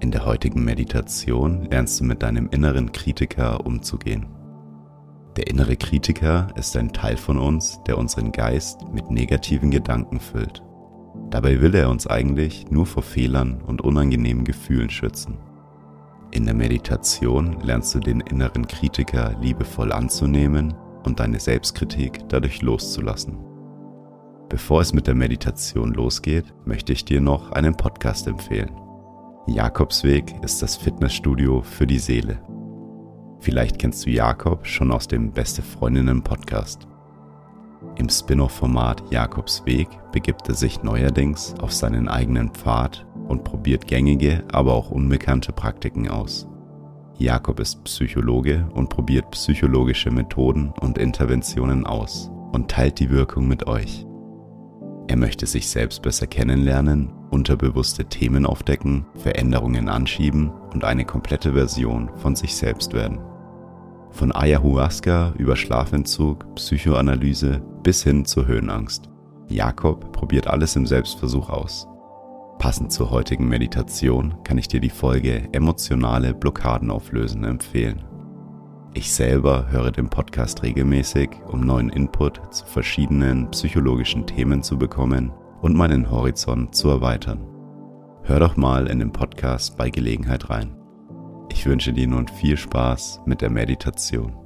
In der heutigen Meditation lernst du mit deinem inneren Kritiker umzugehen. Der innere Kritiker ist ein Teil von uns, der unseren Geist mit negativen Gedanken füllt. Dabei will er uns eigentlich nur vor Fehlern und unangenehmen Gefühlen schützen. In der Meditation lernst du den inneren Kritiker liebevoll anzunehmen und deine Selbstkritik dadurch loszulassen. Bevor es mit der Meditation losgeht, möchte ich dir noch einen Podcast empfehlen. Jakobsweg ist das Fitnessstudio für die Seele. Vielleicht kennst du Jakob schon aus dem Beste Freundinnen Podcast. Im Spin-off-Format Jakobsweg begibt er sich neuerdings auf seinen eigenen Pfad und probiert gängige, aber auch unbekannte Praktiken aus. Jakob ist Psychologe und probiert psychologische Methoden und Interventionen aus und teilt die Wirkung mit euch. Er möchte sich selbst besser kennenlernen, unterbewusste Themen aufdecken, Veränderungen anschieben und eine komplette Version von sich selbst werden. Von Ayahuasca über Schlafentzug, Psychoanalyse bis hin zur Höhenangst. Jakob probiert alles im Selbstversuch aus. Passend zur heutigen Meditation kann ich dir die Folge Emotionale Blockaden auflösen empfehlen. Ich selber höre den Podcast regelmäßig, um neuen Input zu verschiedenen psychologischen Themen zu bekommen und meinen Horizont zu erweitern. Hör doch mal in den Podcast bei Gelegenheit rein. Ich wünsche dir nun viel Spaß mit der Meditation.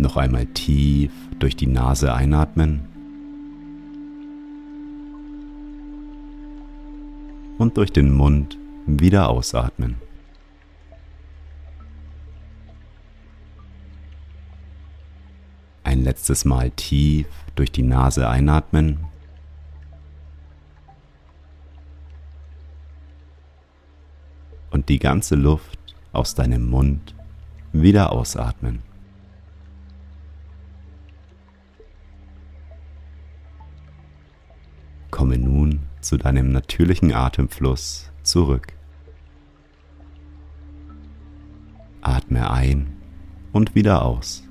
Noch einmal tief durch die Nase einatmen und durch den Mund wieder ausatmen. Ein letztes Mal tief durch die Nase einatmen. Und die ganze Luft aus deinem Mund wieder ausatmen. Komme nun zu deinem natürlichen Atemfluss zurück. Atme ein und wieder aus.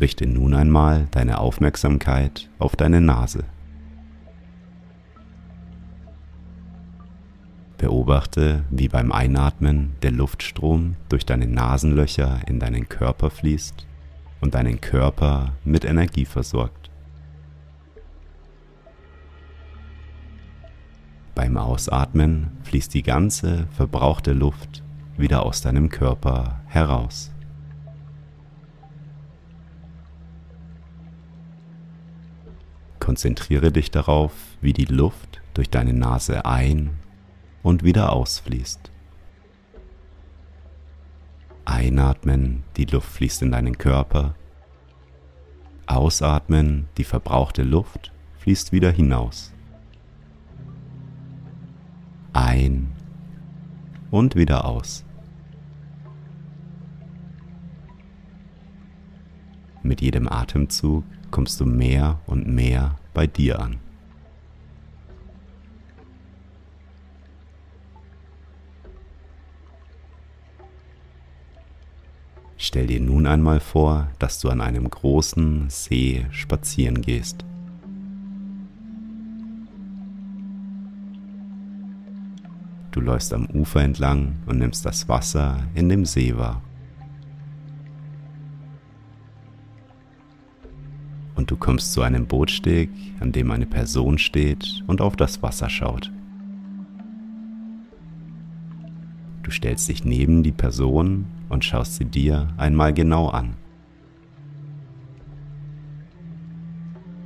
Richte nun einmal deine Aufmerksamkeit auf deine Nase. Beobachte, wie beim Einatmen der Luftstrom durch deine Nasenlöcher in deinen Körper fließt und deinen Körper mit Energie versorgt. Beim Ausatmen fließt die ganze verbrauchte Luft wieder aus deinem Körper heraus. Konzentriere dich darauf, wie die Luft durch deine Nase ein und wieder ausfließt. Einatmen, die Luft fließt in deinen Körper. Ausatmen, die verbrauchte Luft fließt wieder hinaus. Ein und wieder aus. Mit jedem Atemzug kommst du mehr und mehr bei dir an. Stell dir nun einmal vor, dass du an einem großen See spazieren gehst. Du läufst am Ufer entlang und nimmst das Wasser in dem See wahr. Und du kommst zu einem Bootsteg, an dem eine Person steht und auf das Wasser schaut. Du stellst dich neben die Person und schaust sie dir einmal genau an.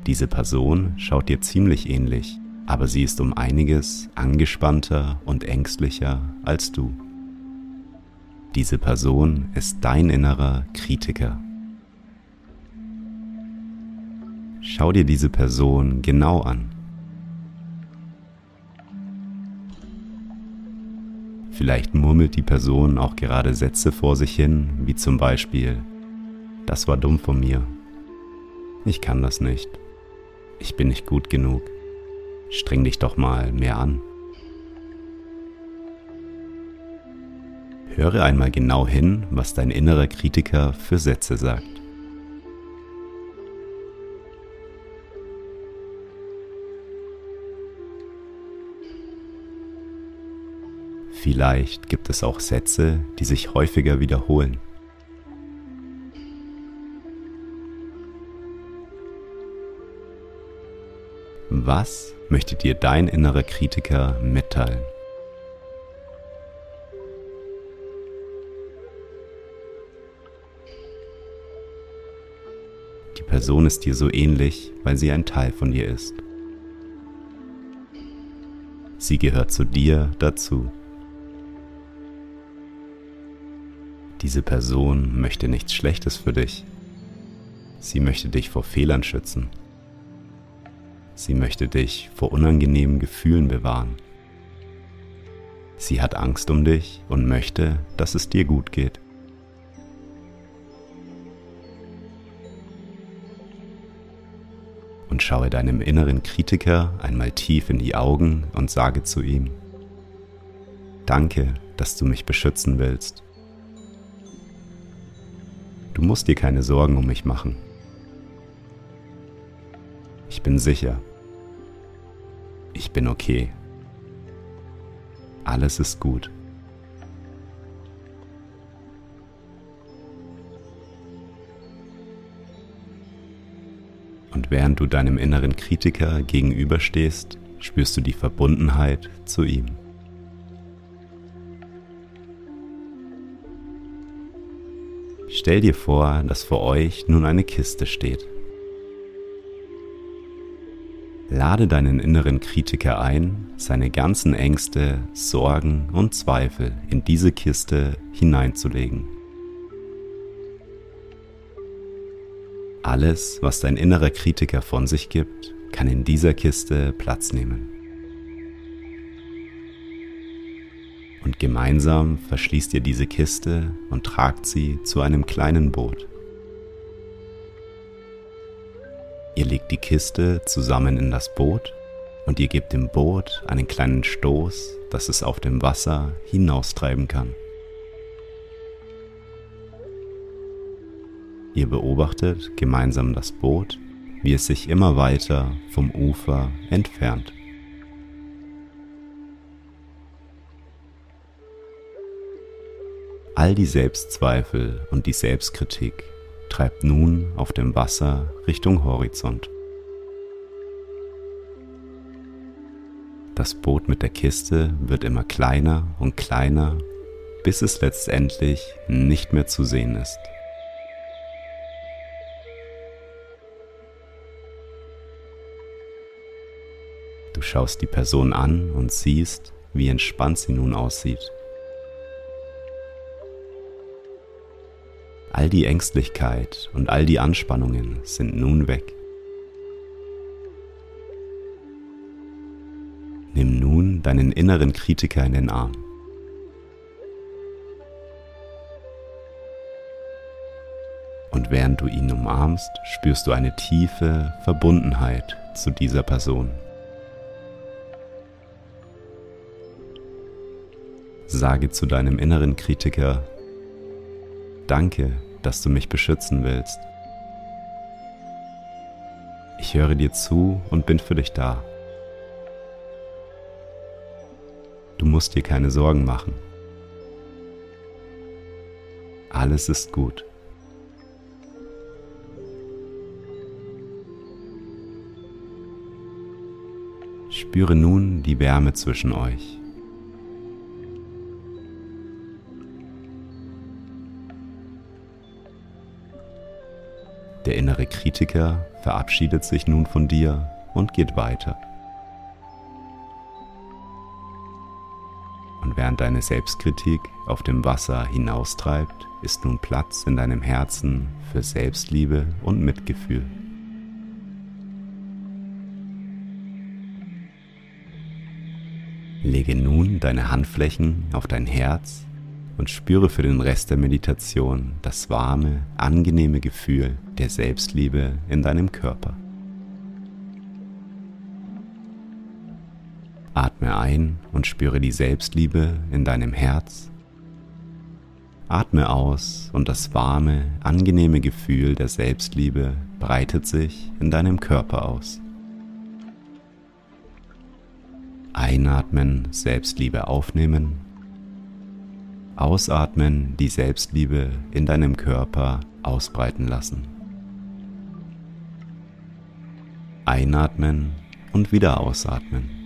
Diese Person schaut dir ziemlich ähnlich aber sie ist um einiges angespannter und ängstlicher als du. Diese Person ist dein innerer Kritiker. Schau dir diese Person genau an. Vielleicht murmelt die Person auch gerade Sätze vor sich hin, wie zum Beispiel, das war dumm von mir. Ich kann das nicht. Ich bin nicht gut genug. Streng dich doch mal mehr an. Höre einmal genau hin, was dein innerer Kritiker für Sätze sagt. Vielleicht gibt es auch Sätze, die sich häufiger wiederholen. Was möchte dir dein innerer Kritiker mitteilen? Die Person ist dir so ähnlich, weil sie ein Teil von dir ist. Sie gehört zu dir dazu. Diese Person möchte nichts Schlechtes für dich. Sie möchte dich vor Fehlern schützen. Sie möchte dich vor unangenehmen Gefühlen bewahren. Sie hat Angst um dich und möchte, dass es dir gut geht. Und schaue deinem inneren Kritiker einmal tief in die Augen und sage zu ihm, Danke, dass du mich beschützen willst. Du musst dir keine Sorgen um mich machen. Ich bin sicher, ich bin okay. Alles ist gut. Und während du deinem inneren Kritiker gegenüberstehst, spürst du die Verbundenheit zu ihm. Stell dir vor, dass vor euch nun eine Kiste steht. Lade deinen inneren Kritiker ein, seine ganzen Ängste, Sorgen und Zweifel in diese Kiste hineinzulegen. Alles, was dein innerer Kritiker von sich gibt, kann in dieser Kiste Platz nehmen. Und gemeinsam verschließt ihr diese Kiste und tragt sie zu einem kleinen Boot. Ihr legt die Kiste zusammen in das Boot und ihr gebt dem Boot einen kleinen Stoß, dass es auf dem Wasser hinaustreiben kann. Ihr beobachtet gemeinsam das Boot, wie es sich immer weiter vom Ufer entfernt. All die Selbstzweifel und die Selbstkritik treibt nun auf dem Wasser Richtung Horizont. Das Boot mit der Kiste wird immer kleiner und kleiner, bis es letztendlich nicht mehr zu sehen ist. Du schaust die Person an und siehst, wie entspannt sie nun aussieht. All die Ängstlichkeit und all die Anspannungen sind nun weg. Nimm nun deinen inneren Kritiker in den Arm. Und während du ihn umarmst, spürst du eine tiefe Verbundenheit zu dieser Person. Sage zu deinem inneren Kritiker, Danke, dass du mich beschützen willst. Ich höre dir zu und bin für dich da. Du musst dir keine Sorgen machen. Alles ist gut. Spüre nun die Wärme zwischen euch. Der innere Kritiker verabschiedet sich nun von dir und geht weiter. Und während deine Selbstkritik auf dem Wasser hinaustreibt, ist nun Platz in deinem Herzen für Selbstliebe und Mitgefühl. Lege nun deine Handflächen auf dein Herz und spüre für den Rest der Meditation das warme, angenehme Gefühl der Selbstliebe in deinem Körper. Atme ein und spüre die Selbstliebe in deinem Herz. Atme aus und das warme, angenehme Gefühl der Selbstliebe breitet sich in deinem Körper aus. Einatmen, Selbstliebe aufnehmen. Ausatmen, die Selbstliebe in deinem Körper ausbreiten lassen. Einatmen und wieder ausatmen.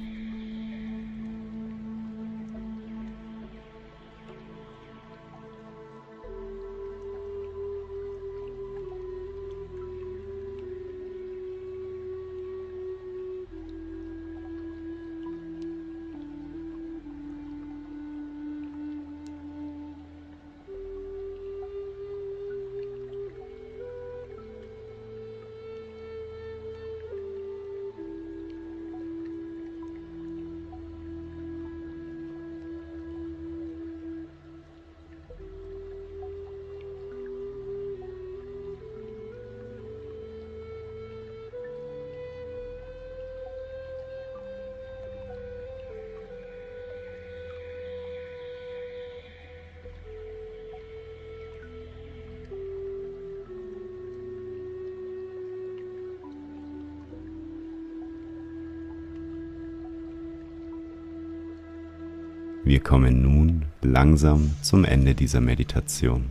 Wir kommen nun langsam zum Ende dieser Meditation.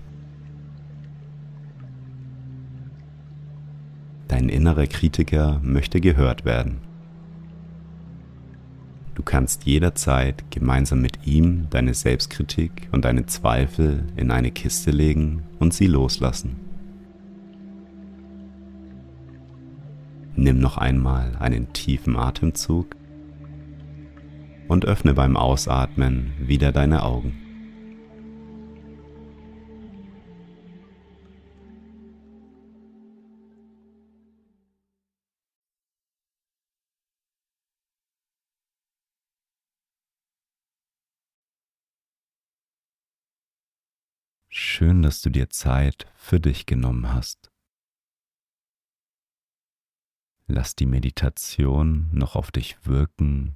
Dein innerer Kritiker möchte gehört werden. Du kannst jederzeit gemeinsam mit ihm deine Selbstkritik und deine Zweifel in eine Kiste legen und sie loslassen. Nimm noch einmal einen tiefen Atemzug und öffne beim Ausatmen wieder deine Augen. Schön, dass du dir Zeit für dich genommen hast. Lass die Meditation noch auf dich wirken